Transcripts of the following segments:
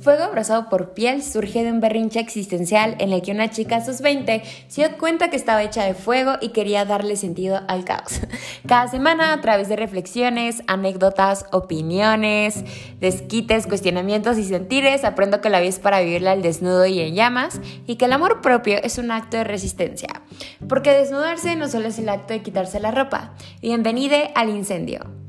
Fuego abrazado por piel surge de un berrinche existencial en el que una chica a sus 20 se dio cuenta que estaba hecha de fuego y quería darle sentido al caos. Cada semana, a través de reflexiones, anécdotas, opiniones, desquites, cuestionamientos y sentires, aprendo que la vida es para vivirla al desnudo y en llamas y que el amor propio es un acto de resistencia. Porque desnudarse no solo es el acto de quitarse la ropa. Bienvenida al incendio.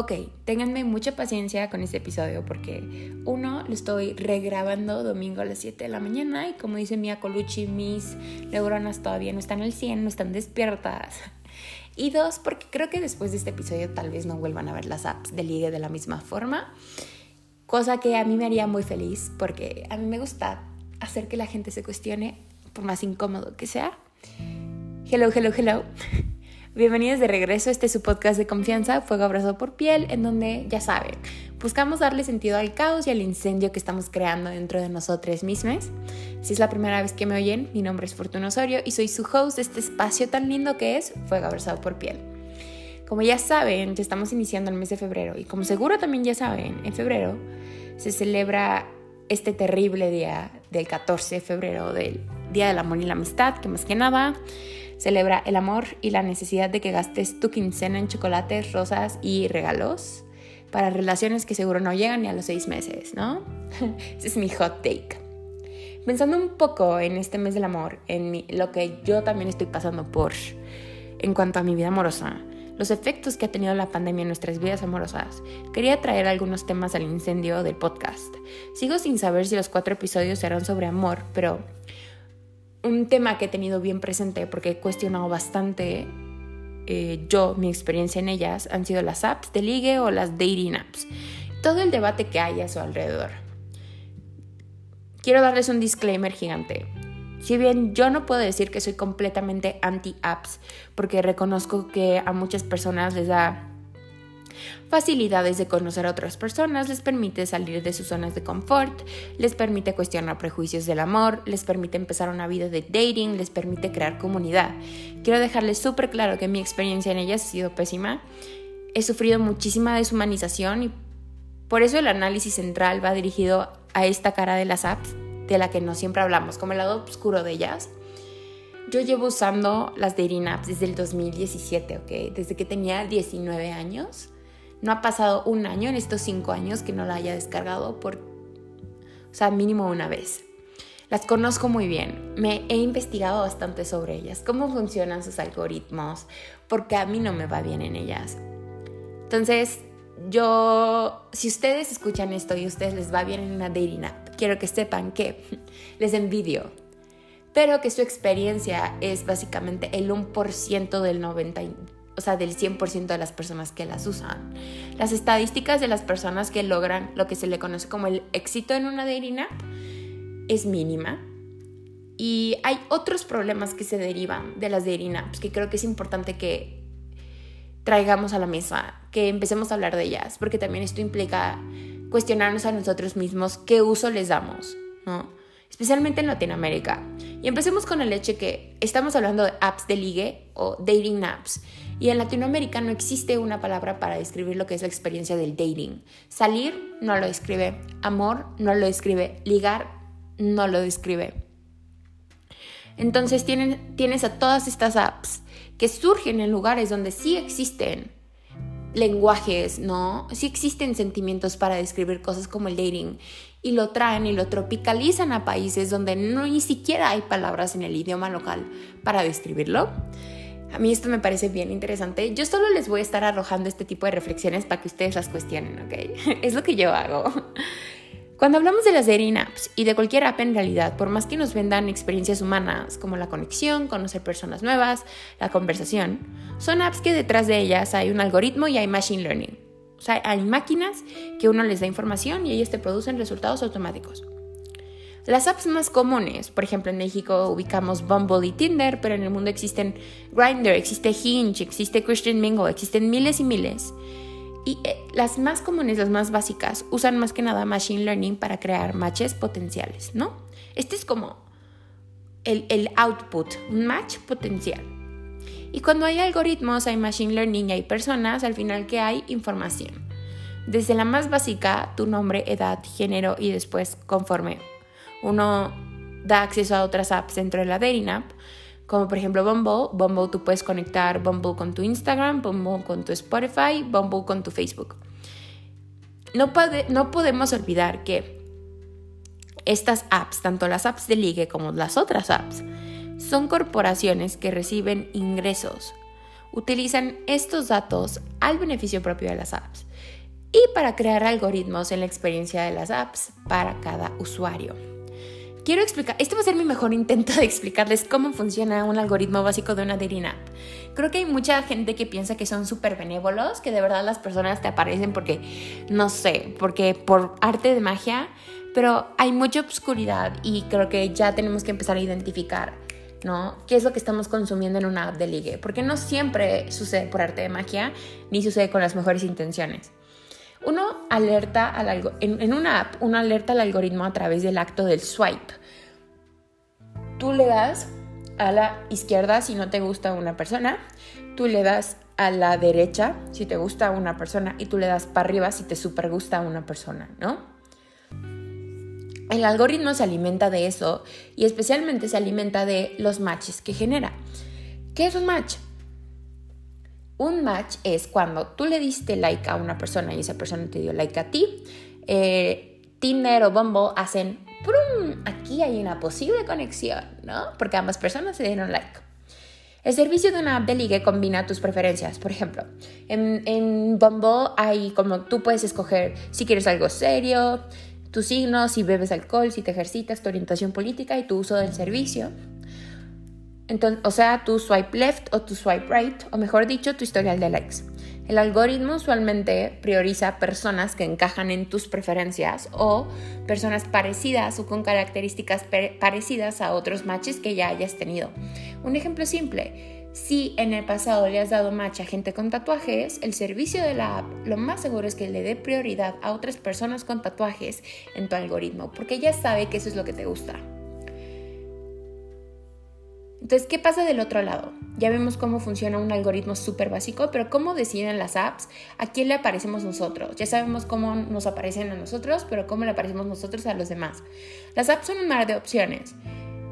Ok, ténganme mucha paciencia con este episodio porque uno, lo estoy regrabando domingo a las 7 de la mañana y como dice Mia Colucci, mis neuronas todavía no están al 100, no están despiertas. Y dos, porque creo que después de este episodio tal vez no vuelvan a ver las apps de ligue de la misma forma, cosa que a mí me haría muy feliz porque a mí me gusta hacer que la gente se cuestione por más incómodo que sea. Hello, hello, hello. Bienvenidos de regreso, este es su podcast de confianza, Fuego Abrazado por Piel, en donde, ya saben, buscamos darle sentido al caos y al incendio que estamos creando dentro de nosotros mismos. Si es la primera vez que me oyen, mi nombre es Fortuna Osorio y soy su host de este espacio tan lindo que es Fuego Abrazado por Piel. Como ya saben, ya estamos iniciando el mes de febrero y como seguro también ya saben, en febrero se celebra este terrible día del 14 de febrero, del Día del Amor y la Amistad, que más que nada Celebra el amor y la necesidad de que gastes tu quincena en chocolates, rosas y regalos para relaciones que seguro no llegan ni a los seis meses, ¿no? Ese es mi hot take. Pensando un poco en este mes del amor, en lo que yo también estoy pasando por en cuanto a mi vida amorosa, los efectos que ha tenido la pandemia en nuestras vidas amorosas, quería traer algunos temas al incendio del podcast. Sigo sin saber si los cuatro episodios serán sobre amor, pero un tema que he tenido bien presente porque he cuestionado bastante eh, yo, mi experiencia en ellas, han sido las apps de ligue o las dating apps. Todo el debate que hay a su alrededor. Quiero darles un disclaimer gigante. Si bien yo no puedo decir que soy completamente anti-apps, porque reconozco que a muchas personas les da facilidades de conocer a otras personas, les permite salir de sus zonas de confort, les permite cuestionar prejuicios del amor, les permite empezar una vida de dating, les permite crear comunidad. Quiero dejarles súper claro que mi experiencia en ellas ha sido pésima. He sufrido muchísima deshumanización y por eso el análisis central va dirigido a esta cara de las apps de la que no siempre hablamos, como el lado oscuro de ellas. Yo llevo usando las dating apps desde el 2017, ¿ok? Desde que tenía 19 años. No ha pasado un año en estos cinco años que no la haya descargado por, o sea, mínimo una vez. Las conozco muy bien, me he investigado bastante sobre ellas, cómo funcionan sus algoritmos, porque a mí no me va bien en ellas. Entonces, yo, si ustedes escuchan esto y a ustedes les va bien en una dating app, quiero que sepan que les envidio, pero que su experiencia es básicamente el 1% del 90 o sea, del 100% de las personas que las usan. Las estadísticas de las personas que logran lo que se le conoce como el éxito en una dating app es mínima. Y hay otros problemas que se derivan de las dating apps que creo que es importante que traigamos a la mesa, que empecemos a hablar de ellas, porque también esto implica cuestionarnos a nosotros mismos qué uso les damos, ¿no? especialmente en Latinoamérica. Y empecemos con el hecho que estamos hablando de apps de ligue o dating apps. Y en Latinoamérica no existe una palabra para describir lo que es la experiencia del dating. Salir no lo describe, amor no lo describe, ligar no lo describe. Entonces tienes a todas estas apps que surgen en lugares donde sí existen lenguajes, ¿no? Sí existen sentimientos para describir cosas como el dating y lo traen y lo tropicalizan a países donde no ni siquiera hay palabras en el idioma local para describirlo. A mí esto me parece bien interesante. Yo solo les voy a estar arrojando este tipo de reflexiones para que ustedes las cuestionen, ¿ok? es lo que yo hago. Cuando hablamos de las dating apps y de cualquier app en realidad, por más que nos vendan experiencias humanas como la conexión, conocer personas nuevas, la conversación, son apps que detrás de ellas hay un algoritmo y hay machine learning. O sea, hay máquinas que uno les da información y ellas te producen resultados automáticos. Las apps más comunes, por ejemplo en México ubicamos Bumble y Tinder, pero en el mundo existen Grindr, existe Hinge, existe Christian Mingle, existen miles y miles. Y eh, las más comunes, las más básicas, usan más que nada Machine Learning para crear matches potenciales, ¿no? Este es como el, el output, un match potencial. Y cuando hay algoritmos, hay machine learning y hay personas, al final que hay información. Desde la más básica, tu nombre, edad, género y después conforme uno da acceso a otras apps dentro de la dating app, como por ejemplo Bumble. Bumble tú puedes conectar Bumble con tu Instagram, Bumble con tu Spotify, Bumble con tu Facebook. No, no podemos olvidar que estas apps, tanto las apps de ligue como las otras apps, son corporaciones que reciben ingresos. Utilizan estos datos al beneficio propio de las apps y para crear algoritmos en la experiencia de las apps para cada usuario. Quiero explicar, este va a ser mi mejor intento de explicarles cómo funciona un algoritmo básico de una dating app. Creo que hay mucha gente que piensa que son súper benévolos, que de verdad las personas te aparecen porque, no sé, porque por arte de magia, pero hay mucha obscuridad y creo que ya tenemos que empezar a identificar ¿no? ¿Qué es lo que estamos consumiendo en una app de ligue? Porque no siempre sucede por arte de magia, ni sucede con las mejores intenciones. Uno alerta al en, en una app, uno alerta al algoritmo a través del acto del swipe. Tú le das a la izquierda si no te gusta una persona, tú le das a la derecha si te gusta una persona y tú le das para arriba si te super gusta una persona, ¿no? El algoritmo se alimenta de eso y especialmente se alimenta de los matches que genera. ¿Qué es un match? Un match es cuando tú le diste like a una persona y esa persona te dio like a ti. Eh, Tinder o Bumble hacen ¡prum! Aquí hay una posible conexión, ¿no? Porque ambas personas se dieron like. El servicio de una app de ligue combina tus preferencias. Por ejemplo, en, Bumble hay como tú puedes escoger si quieres algo serio, tu signo, si bebes alcohol, si te ejercitas, tu orientación política y tu uso del servicio. Entonces, o sea, tu swipe left o tu swipe right, o mejor dicho, tu historial de likes. El algoritmo usualmente prioriza personas que encajan en tus preferencias o personas parecidas o con características parecidas a otros matches que ya hayas tenido. Un ejemplo simple, si en el pasado le has dado match a gente con tatuajes, el servicio de la app lo más seguro es que le dé prioridad a otras personas con tatuajes en tu algoritmo, porque ya sabe que eso es lo que te gusta. Entonces, ¿qué pasa del otro lado? Ya vemos cómo funciona un algoritmo súper básico, pero ¿cómo deciden las apps a quién le aparecemos nosotros? Ya sabemos cómo nos aparecen a nosotros, pero ¿cómo le aparecemos nosotros a los demás? Las apps son un mar de opciones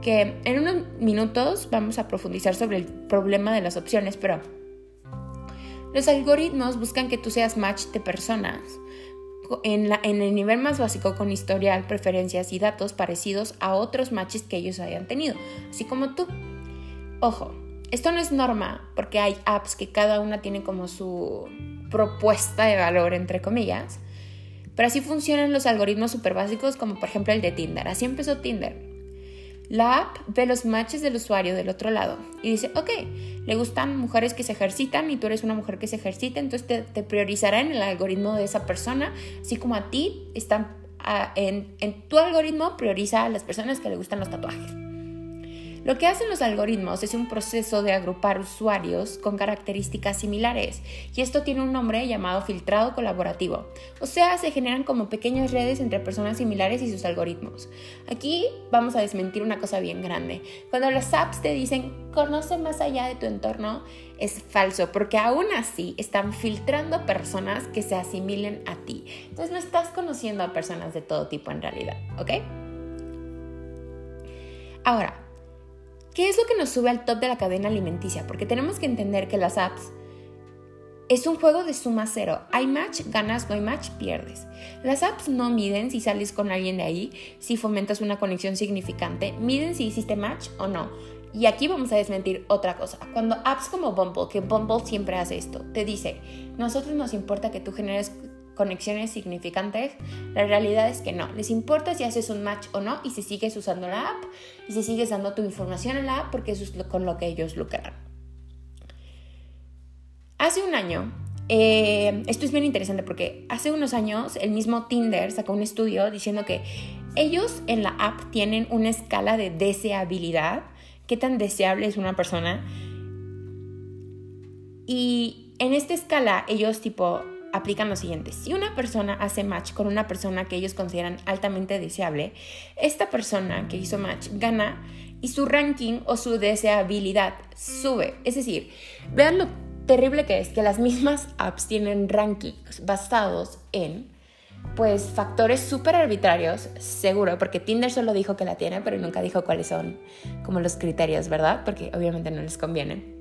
que en unos minutos vamos a profundizar sobre el problema de las opciones, pero los algoritmos buscan que tú seas match de personas en, en el nivel más básico con historial, preferencias y datos parecidos a otros matches que ellos hayan tenido, así como tú. Ojo, esto no es norma porque hay apps que cada una tiene como su propuesta de valor, entre comillas, pero así funcionan los algoritmos súper básicos como por ejemplo el de Tinder. Así empezó Tinder. La app ve los matches del usuario del otro lado y dice, ok, le gustan mujeres que se ejercitan y tú eres una mujer que se ejercita, entonces te, priorizará en el algoritmo de esa persona, así como a ti están en, en tu algoritmo prioriza a las personas que le gustan los tatuajes. Lo que hacen los algoritmos es un proceso de agrupar usuarios con características similares y esto tiene un nombre llamado filtrado colaborativo. O sea, se generan como pequeñas redes entre personas similares y sus algoritmos. Aquí vamos a desmentir una cosa bien grande. Cuando las apps te dicen conoce más allá de tu entorno, es falso, porque aún así están filtrando personas que se asimilen a ti. Entonces no estás conociendo a personas de todo tipo en realidad, ¿ok? Ahora, ¿Qué es lo que nos sube al top de la cadena alimenticia? Porque tenemos que entender que las apps es un juego de suma cero. Hay match, ganas, no hay match, pierdes. Las apps no miden si sales con alguien de ahí, si fomentas una conexión significante, miden si hiciste match o no. Y aquí vamos a desmentir otra cosa. Cuando apps como Bumble, que Bumble siempre hace esto, te dice, nosotros nos importa que tú generes conexiones significantes, la realidad es que no. Les importa si haces un match o no y si sigues usando la app y si sigues dando tu información en la app porque eso es con lo que ellos lucran. Hace un año, eh, esto es bien interesante porque hace unos años el mismo Tinder sacó un estudio diciendo que ellos en la app tienen una escala de deseabilidad, qué tan deseable es una persona. Y en esta escala ellos tipo aplican lo siguiente. Si una persona hace match con una persona que ellos consideran altamente deseable, esta persona que hizo match gana y su ranking o su deseabilidad sube. Es decir, vean lo terrible que es que las mismas apps tienen rankings basados en pues factores súper arbitrarios, seguro, porque Tinder solo dijo que la tiene, pero nunca dijo cuáles son como los criterios, ¿verdad? Porque obviamente no les conviene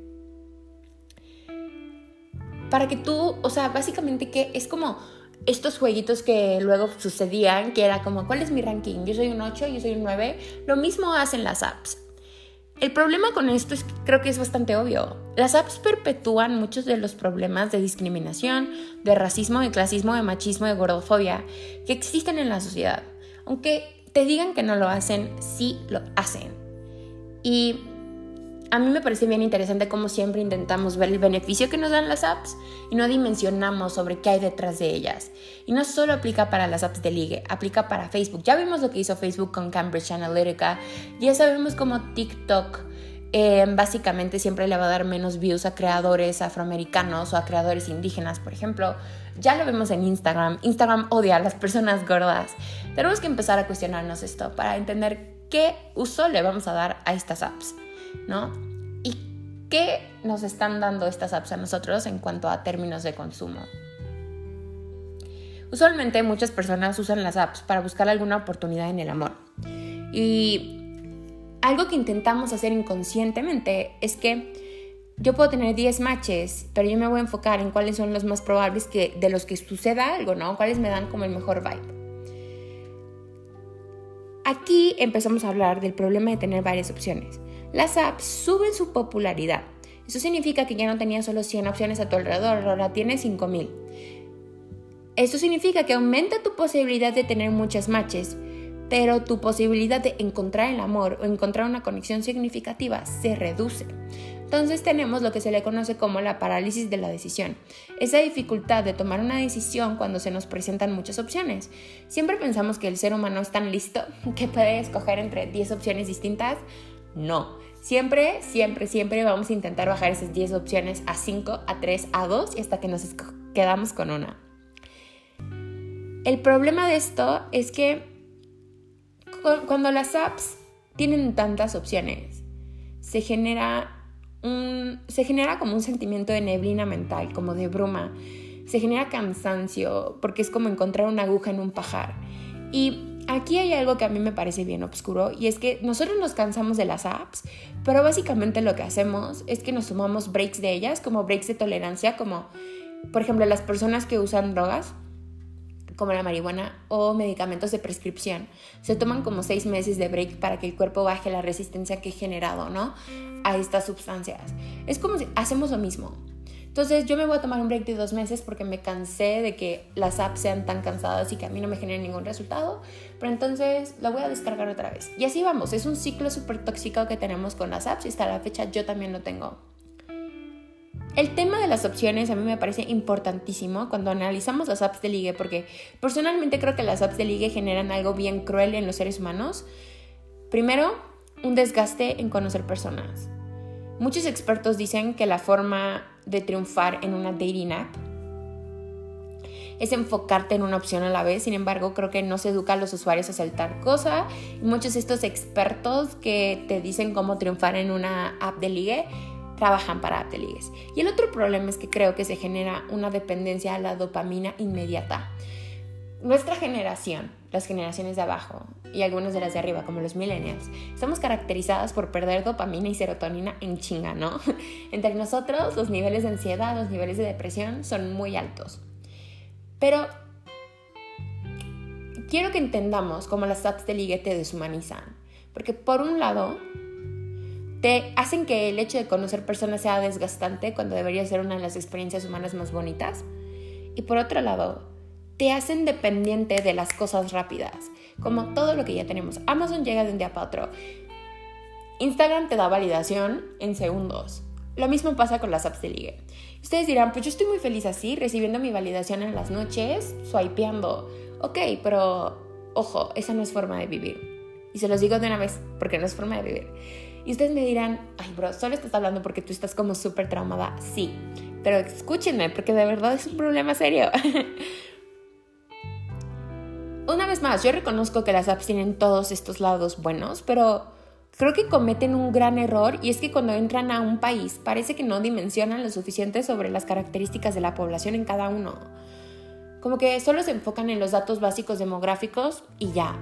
para que tú, o sea, básicamente que es como estos jueguitos que luego sucedían, que era como, ¿cuál es mi ranking? Yo soy un 8, yo soy un 9. Lo mismo hacen las apps. El problema con esto es creo que es bastante obvio. Las apps perpetúan muchos de los problemas de discriminación, de racismo, de clasismo, de machismo, de gordofobia que existen en la sociedad. Aunque te digan que no lo hacen, sí lo hacen. Y a mí me parece bien interesante cómo siempre intentamos ver el beneficio que nos dan las apps y no dimensionamos sobre qué hay detrás de ellas. Y no solo aplica para las apps de ligue, aplica para Facebook. Ya vimos lo que hizo Facebook con Cambridge Analytica, ya sabemos cómo TikTok eh, básicamente siempre le va a dar menos views a creadores afroamericanos o a creadores indígenas, por ejemplo. Ya lo vemos en Instagram. Instagram odia a las personas gordas. Tenemos que empezar a cuestionarnos esto para entender qué uso le vamos a dar a estas apps. ¿No? ¿Y qué nos están dando estas apps a nosotros en cuanto a términos de consumo? Usualmente muchas personas usan las apps para buscar alguna oportunidad en el amor. Y algo que intentamos hacer inconscientemente es que yo puedo tener 10 matches, pero yo me voy a enfocar en cuáles son los más probables que, de los que suceda algo, ¿no? Cuáles me dan como el mejor vibe. Aquí empezamos a hablar del problema de tener varias opciones las apps suben su popularidad. Eso significa que ya no tenías solo 100 opciones a tu alrededor, ahora tienes 5000. Eso significa que aumenta tu posibilidad de tener muchas matches, pero tu posibilidad de encontrar el amor o encontrar una conexión significativa se reduce. Entonces tenemos lo que se le conoce como la parálisis de la decisión, esa dificultad de tomar una decisión cuando se nos presentan muchas opciones. Siempre pensamos que el ser humano es tan listo que puede escoger entre 10 opciones distintas, no. Siempre, siempre, siempre vamos a intentar bajar esas 10 opciones a 5, a 3, a 2 y hasta que nos quedamos con una. El problema de esto es que cuando las apps tienen tantas opciones, se genera un, se genera como un sentimiento de neblina mental, como de bruma. Se genera cansancio, porque es como encontrar una aguja en un pajar. Y aquí hay algo que a mí me parece bien oscuro y es que nosotros nos cansamos de las apps, pero básicamente lo que hacemos es que nos tomamos breaks de ellas, como breaks de tolerancia, como por ejemplo las personas que usan drogas como la marihuana o medicamentos de prescripción. Se toman como seis meses de break para que el cuerpo baje la resistencia que he generado, ¿no? A estas sustancias. Es como si hacemos lo mismo. Entonces yo me voy a tomar un break de dos meses porque me cansé de que las apps sean tan cansadas y que a mí no me generen ningún resultado. Pero entonces la voy a descargar otra vez. Y así vamos. Es un ciclo súper tóxico que tenemos con las apps y hasta la fecha yo también lo tengo. El tema de las opciones a mí me parece importantísimo cuando analizamos las apps de ligue porque personalmente creo que las apps de ligue generan algo bien cruel en los seres humanos. Primero, un desgaste en conocer personas. Muchos expertos dicen que la forma de triunfar en una dating app es enfocarte en una opción a la vez. Sin embargo, creo que no se educa a los usuarios a saltar cosa. Muchos de estos expertos que te dicen cómo triunfar en una app de ligue trabajan para app de ligues. Y el otro problema es que creo que se genera una dependencia a la dopamina inmediata. Nuestra generación, las generaciones de abajo y algunas de las de arriba, como los millennials, estamos caracterizadas por perder dopamina y serotonina en chinga, ¿no? Entre nosotros, los niveles de ansiedad, los niveles de depresión son muy altos. Pero quiero que entendamos cómo las apps de ligue te deshumanizan. Porque por un lado, te hacen que el hecho de conocer personas sea desgastante cuando debería ser una de las experiencias humanas más bonitas. Y por otro lado, te hacen dependiente de las cosas rápidas, como todo lo que ya tenemos. Amazon llega de un día para otro. Instagram te da validación en segundos. Lo mismo pasa con las apps de ligue. Ustedes dirán, pues yo estoy muy feliz así, recibiendo mi validación en las noches, swipeando. Ok, pero ojo, esa no es forma de vivir. Y se los digo de una vez, porque no es forma de vivir. Y ustedes me dirán, ay bro, solo estás hablando porque tú estás como súper traumada. Sí, Pero escúchenme, porque de verdad es un problema serio. Vez más, yo reconozco que las apps tienen todos estos lados buenos, pero creo que cometen un gran error y es que cuando entran a un país parece que no dimensionan lo suficiente sobre las características de la población en cada uno. Como que solo se enfocan en los datos básicos demográficos y ya.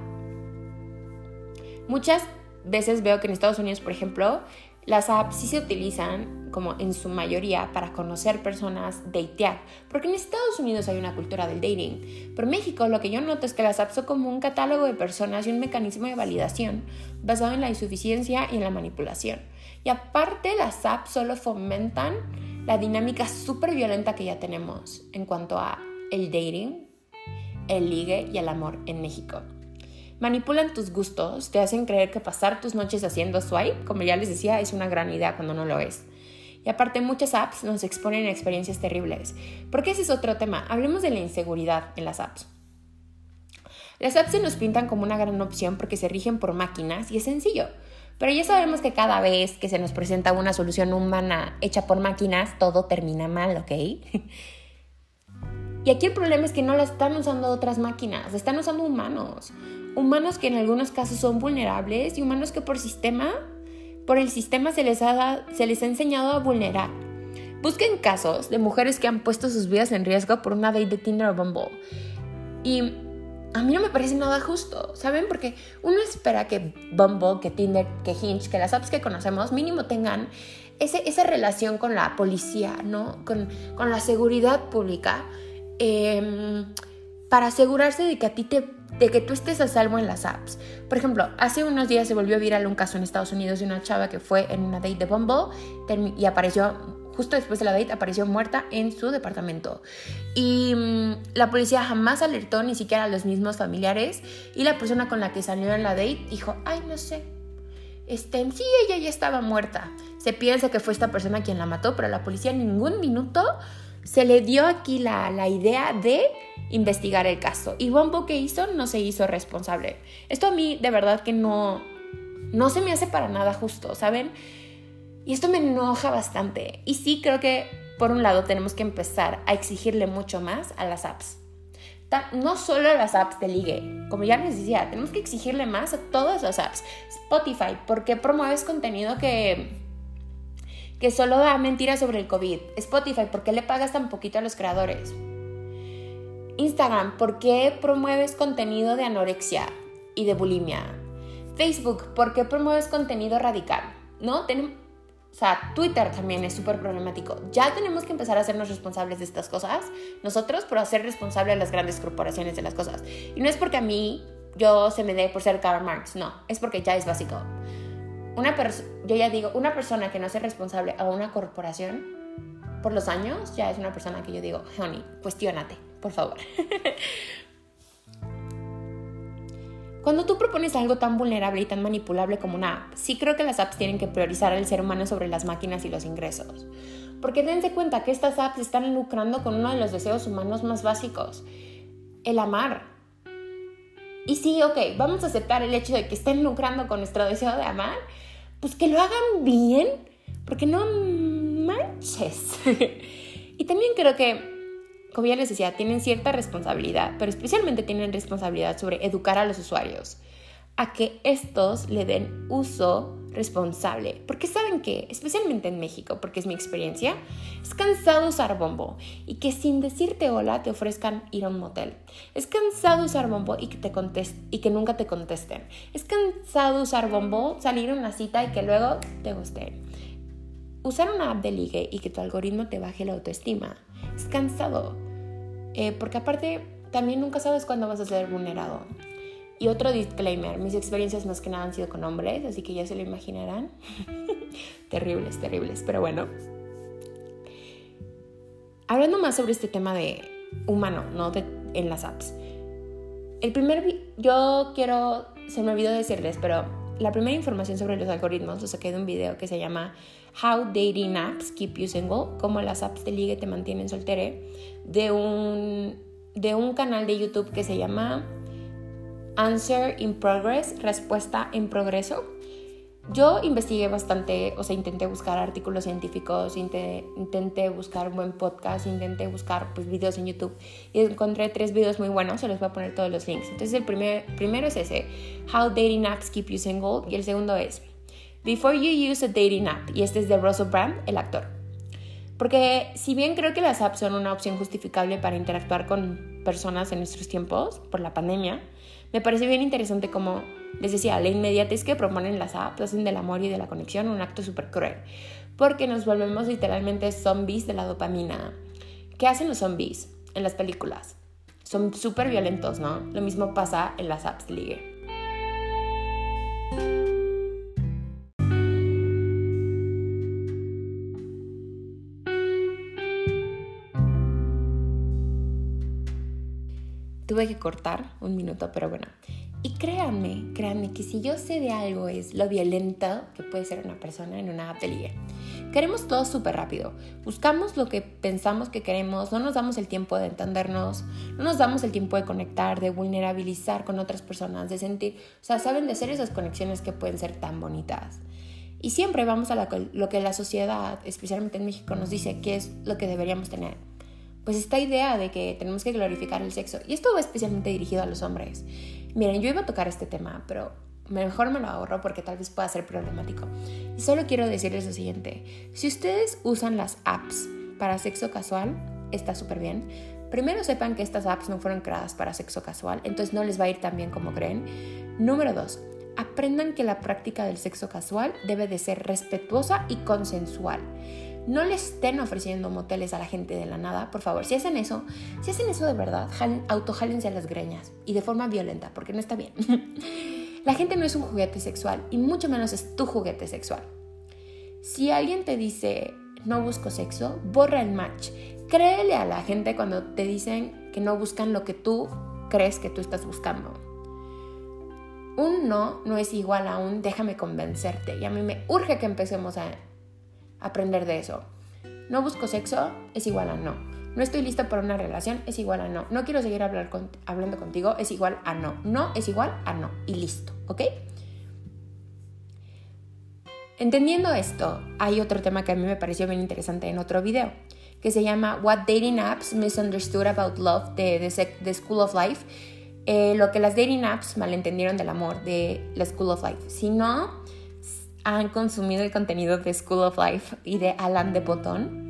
Muchas veces veo que en Estados Unidos, por ejemplo, las apps sí se utilizan, como en su mayoría, para conocer personas, datear. Porque en Estados Unidos hay una cultura del dating. Pero en México lo que yo noto es que las apps son como un catálogo de personas y un mecanismo de validación basado en la insuficiencia y en la manipulación. Y aparte las apps solo fomentan la dinámica súper violenta que ya tenemos en cuanto a el dating, el ligue y el amor en México. Manipulan tus gustos, te hacen creer que pasar tus noches haciendo swipe, como ya les decía, es una gran idea cuando no lo es. Y aparte muchas apps nos exponen a experiencias terribles. Porque ese es otro tema. Hablemos de la inseguridad en las apps. Las apps se nos pintan como una gran opción porque se rigen por máquinas y es sencillo. Pero ya sabemos que cada vez que se nos presenta una solución humana hecha por máquinas, todo termina mal, ¿ok? Y aquí el problema es que no la están usando otras máquinas, la están usando humanos humanos que en algunos casos son vulnerables y humanos que por sistema, por el sistema se les ha, se les ha enseñado a vulnerar. Busquen casos de mujeres que han puesto sus vidas en riesgo por una date de Tinder o Bumble. Y a mí no me parece nada justo, ¿saben? Porque uno espera que Bumble, que Tinder, que Hinge, que las apps que conocemos mínimo tengan ese, esa relación con la policía, ¿no? Con, con la seguridad pública. Eh, para asegurarse de que a ti te de que tú estés a salvo en las apps. Por ejemplo, hace unos días se volvió viral un caso en Estados Unidos de una chava que fue en una date de Bumble y apareció justo después de la date apareció muerta en su departamento. Y mm, la policía jamás alertó ni siquiera a los mismos familiares y la persona con la que salió en la date dijo, "Ay, no sé. Este, sí, ella ya estaba muerta." Se piensa que fue esta persona quien la mató, pero la policía en ningún minuto se le dio aquí la, la idea de investigar el caso. Y Bombo que hizo no se hizo responsable. Esto a mí de verdad que no, no se me hace para nada justo, ¿saben? Y esto me enoja bastante. Y sí creo que por un lado tenemos que empezar a exigirle mucho más a las apps. No solo a las apps de ligue, como ya les decía, tenemos que exigirle más a todas las apps. Spotify, porque promueves contenido que que solo da mentiras sobre el COVID. Spotify, ¿por qué le pagas tan poquito a los creadores? Instagram, ¿por qué promueves contenido de anorexia y de bulimia? Facebook, ¿por qué promueves contenido radical? ¿No? o sea, Twitter también es súper problemático. Ya tenemos que empezar a hacernos responsables de estas cosas, nosotros, por hacer responsable a las grandes corporaciones de las cosas. Y no es porque a mí yo se me dé por ser Karl Marx, no, es porque ya es básico. Una yo ya digo, una persona que no sea responsable a una corporación por los años, ya es una persona que yo digo, honey, cuestionate por favor. Cuando tú propones algo tan vulnerable y tan manipulable como una app, sí creo que las apps tienen que priorizar al ser humano sobre las máquinas y los ingresos. Porque dense cuenta que estas apps están lucrando con uno de los deseos humanos más básicos, el amar. Y sí, ok, vamos a aceptar el hecho de que estén lucrando con nuestro deseo de amar, pues que lo hagan bien, porque no manches. y también creo que como ya les decía, tienen cierta responsabilidad, pero especialmente tienen responsabilidad sobre educar a los usuarios a que estos le den uso responsable. Porque saben que, especialmente en México, porque es mi experiencia, es cansado usar bombo y que sin decirte hola te ofrezcan ir a un motel. Es cansado usar bombo y que, te y que nunca te contesten. Es cansado usar bombo, salir a una cita y que luego te guste. Usar una app de ligue y que tu algoritmo te baje la autoestima. Es cansado. Eh, porque aparte, también nunca sabes cuándo vas a ser vulnerado. Y otro disclaimer, mis experiencias más que nada han sido con hombres, así que ya se lo imaginarán. terribles, terribles, pero bueno. Hablando más sobre este tema de humano, ¿no? en las apps. El primer, yo quiero, se me olvidó decirles, pero la primera información sobre los algoritmos lo saqué de un video que se llama How Dating Apps Keep You Single, cómo las apps de ligue te mantienen soltere, de un, de un canal de YouTube que se llama Answer in Progress, Respuesta en Progreso. yo investigué bastante, o sea, intenté buscar artículos científicos, intenté, buscar buen podcast, intenté buscar pues, videos en YouTube y encontré tres videos muy buenos, se los voy a poner todos los links. Entonces el primer, primero es ese, How Dating Apps Keep You Single, y el segundo es Before You Use a Dating App, y este es de Russell Brand, el actor. Porque si bien creo que las apps son una opción justificable para interactuar con personas en nuestros tiempos por la pandemia, me parece bien interesante como les decía, la inmediatez que proponen las apps hacen del amor y de la conexión un acto súper cruel, porque nos volvemos literalmente zombies de la dopamina. ¿Qué hacen los zombies en las películas? Son súper violentos, ¿no? Lo mismo pasa en las apps ligue. Tuve que cortar un minuto, pero bueno. Y créanme, créanme que si yo sé de algo es lo violento que puede ser una persona en una app Queremos todo súper rápido. Buscamos lo que pensamos que queremos, no nos damos el tiempo de entendernos, no nos damos el tiempo de conectar, de vulnerabilizar con otras personas, de sentir, o sea, saben de hacer esas conexiones que pueden ser tan bonitas. Y siempre vamos a lo que la sociedad, especialmente en México, nos dice que es lo que deberíamos tener. Pues esta idea de que tenemos que glorificar el sexo. Y esto va especialmente dirigido a los hombres. Miren, yo iba a tocar este tema, pero mejor me lo ahorro porque tal vez pueda ser problemático. Y solo quiero decirles lo siguiente. Si ustedes usan las apps para sexo casual, está súper bien. Primero sepan que estas apps no fueron creadas para sexo casual, entonces no les va a ir tan bien como creen. Número dos, aprendan que la práctica del sexo casual debe de ser respetuosa y consensual no le estén ofreciendo moteles a la gente de la nada, por favor. Si hacen eso, si hacen eso de verdad, autojálense a las greñas y de forma violenta, porque no está bien. la gente no es un juguete sexual y mucho menos es tu juguete sexual. Si alguien te dice no busco sexo, borra el match. Créele a la gente cuando te dicen que no buscan lo que tú crees que tú estás buscando. Un no no es igual a un déjame convencerte. Y a mí me urge que empecemos a aprender de eso. No busco sexo es igual a no. No estoy lista para una relación es igual a no. No quiero seguir hablando contigo es igual a no. No es igual a no. Y listo, ¿ok? Entendiendo esto, hay otro tema que a mí me pareció bien interesante en otro video, que se llama What Dating Apps Misunderstood About Love de The School of Life. Eh, lo que las dating apps malentendieron del amor de la School of Life. Si no, han consumido el contenido de School of Life y de Alan de Botón,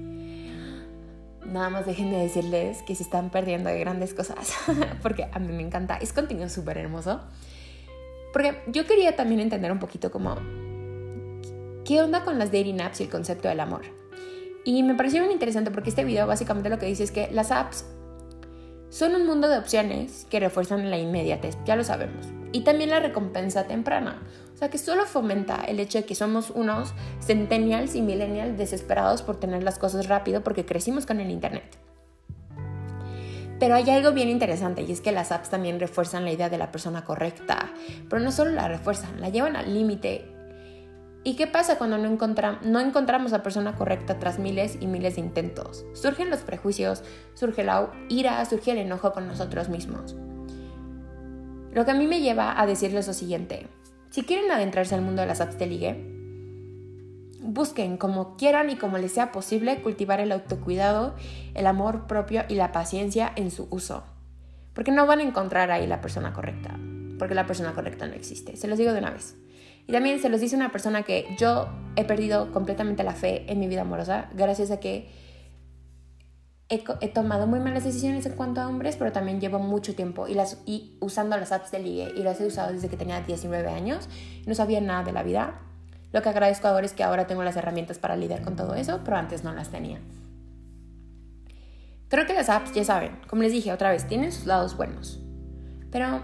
nada más dejen de decirles que se están perdiendo de grandes cosas, porque a mí me encanta, es contenido súper hermoso. Porque yo quería también entender un poquito como, ¿qué onda con las dating apps y el concepto del amor? Y me pareció muy interesante porque este video básicamente lo que dice es que las apps son un mundo de opciones que refuerzan la inmediatez, ya lo sabemos, y también la recompensa temprana. O sea, que solo fomenta el hecho de que somos unos centennials y millennials desesperados por tener las cosas rápido porque crecimos con el Internet. Pero hay algo bien interesante y es que las apps también refuerzan la idea de la persona correcta, pero no solo la refuerzan, la llevan al límite. ¿Y qué pasa cuando no, encontramos a la persona correcta tras miles y miles de intentos? Surgen los prejuicios, surge la ira, surge el enojo con nosotros mismos. Lo que a mí me lleva a decirles lo siguiente. Si quieren adentrarse al mundo de las apps de ligue, busquen como quieran y como les sea posible cultivar el autocuidado, el amor propio y la paciencia en su uso. Porque no van a encontrar ahí la persona correcta, porque la persona correcta no existe. Se los digo de una vez. Y también se los dice una persona que yo he perdido completamente la fe en mi vida amorosa gracias a que he, tomado muy malas decisiones en cuanto a hombres, pero también llevo mucho tiempo y, las, y usando las apps de ligue y las he usado desde que tenía 19 años. No sabía nada de la vida. Lo que agradezco ahora es que ahora tengo las herramientas para lidiar con todo eso, pero antes no las tenía. Creo que las apps, ya saben, como les dije otra vez, tienen sus lados buenos. Pero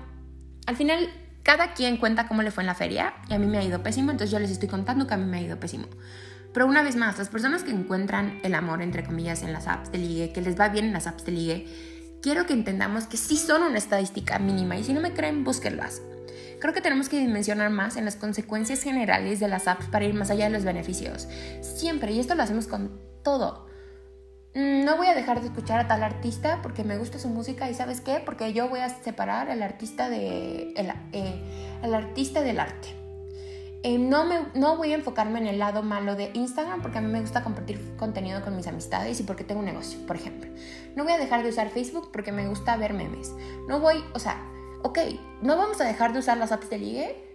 al final, cada quien cuenta cómo le fue en la feria y a mí me ha ido pésimo, entonces yo les estoy contando que a mí me ha ido pésimo. Pero una vez más, las personas que encuentran el amor, entre comillas, en las apps de ligue, que les va bien en las apps de ligue, quiero que entendamos que sí son una estadística mínima y si no me creen, búsquenlas. Creo que tenemos que dimensionar más en las consecuencias generales de las apps para ir más allá de los beneficios. Siempre, y esto lo hacemos con todo. Mm, no voy a dejar de escuchar a tal artista porque me gusta su música y ¿sabes qué? Porque yo voy a separar al artista, de, el, eh, artista del arte. Eh, no, voy a enfocarme en el lado malo de Instagram porque a mí me gusta compartir contenido con mis amistades y porque tengo un negocio, por ejemplo. No voy a dejar de usar Facebook porque me gusta ver memes. No voy, o sea, ok, no vamos a dejar de usar las apps de ligue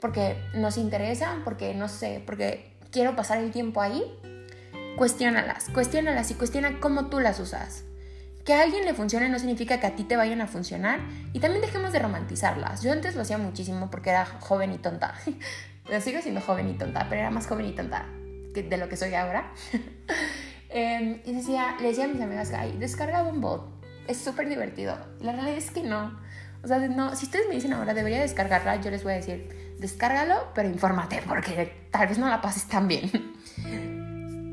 porque nos interesan, porque no sé, porque quiero pasar el tiempo ahí. Cuestiónalas, cuestiónalas y cuestiona cómo tú las usas. Que a alguien le funcione no significa que a ti te vayan a funcionar y también dejemos de romantizarlas. Yo antes lo hacía muchísimo porque era joven y tonta. Sigo siendo joven y tonta, pero era más joven y tonta de lo que soy ahora. Em, y decía, le decía a mis amigas, ay, descarga un bot, es súper divertido. La realidad es que no. O sea, no, si ustedes me dicen ahora, debería descargarla, yo les voy a decir, descárgalo, pero infórmate, porque tal vez no la pases tan bien.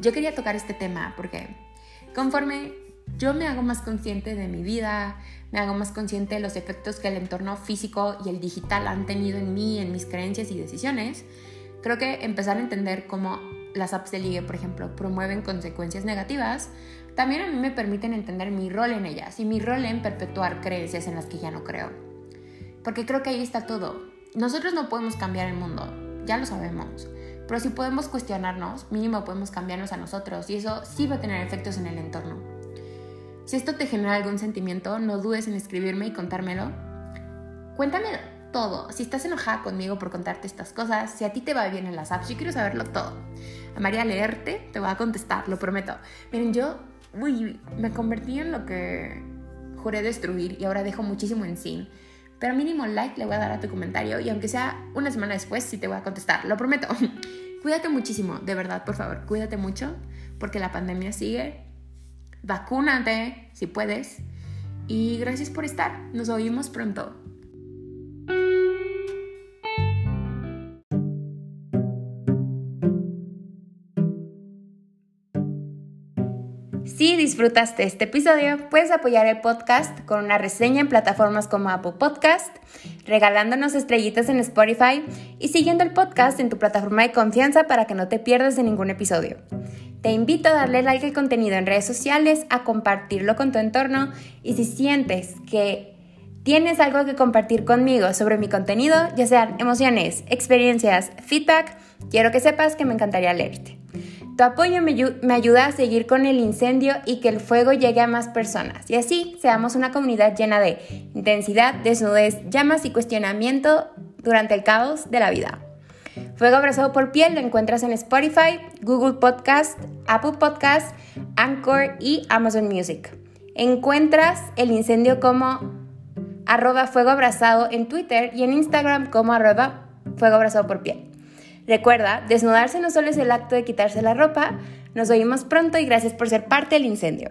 yo quería tocar este tema porque Conforme yo me hago más consciente de mi vida, me hago más consciente de los efectos que el entorno físico y el digital han tenido en mí, en mis creencias y decisiones, creo que empezar a entender cómo las apps de ligue, por ejemplo, promueven consecuencias negativas, también a mí me permiten entender mi rol en ellas y mi rol en perpetuar creencias en las que ya no creo. Porque creo que ahí está todo. Nosotros no podemos cambiar el mundo, ya lo sabemos. Pero si podemos cuestionarnos, mínimo podemos cambiarnos a nosotros y eso sí va a tener efectos en el entorno. Si esto te genera algún sentimiento, no dudes en escribirme y contármelo. Cuéntame todo. Si estás enojada conmigo por contarte estas cosas, si a ti te va bien en las apps, yo quiero saberlo todo. A María leerte, te voy a contestar, lo prometo. Miren, yo uy, me convertí en lo que juré destruir y ahora dejo muchísimo en sí. Pero mínimo like le voy a dar a tu comentario y aunque sea una semana después, sí te voy a contestar, lo prometo. cuídate muchísimo, de verdad, por favor, cuídate mucho porque la pandemia sigue. Vacúnate si puedes. Y gracias por estar. Nos oímos pronto. Si disfrutaste este episodio, puedes apoyar el podcast con una reseña en plataformas como Apple Podcast, regalándonos estrellitas en Spotify y siguiendo el podcast en tu plataforma de confianza para que no te pierdas de ningún episodio. Te invito a darle like al contenido en redes sociales, a compartirlo con tu entorno y si sientes que tienes algo que compartir conmigo sobre mi contenido, ya sean emociones, experiencias, feedback, quiero que sepas que me encantaría leerte. Tu apoyo me, ayuda a seguir con el incendio y que el fuego llegue a más personas. Y así seamos una comunidad llena de intensidad, desnudez, llamas y cuestionamiento durante el caos de la vida. Fuego abrazado por piel lo encuentras en Spotify, Google Podcast, Apple Podcast, Anchor y Amazon Music. Encuentras el incendio como arroba fuego abrazado en Twitter y en Instagram como arroba fuego abrazado por piel. Recuerda, desnudarse no solo es el acto de quitarse la ropa, nos oímos pronto y gracias por ser parte del incendio.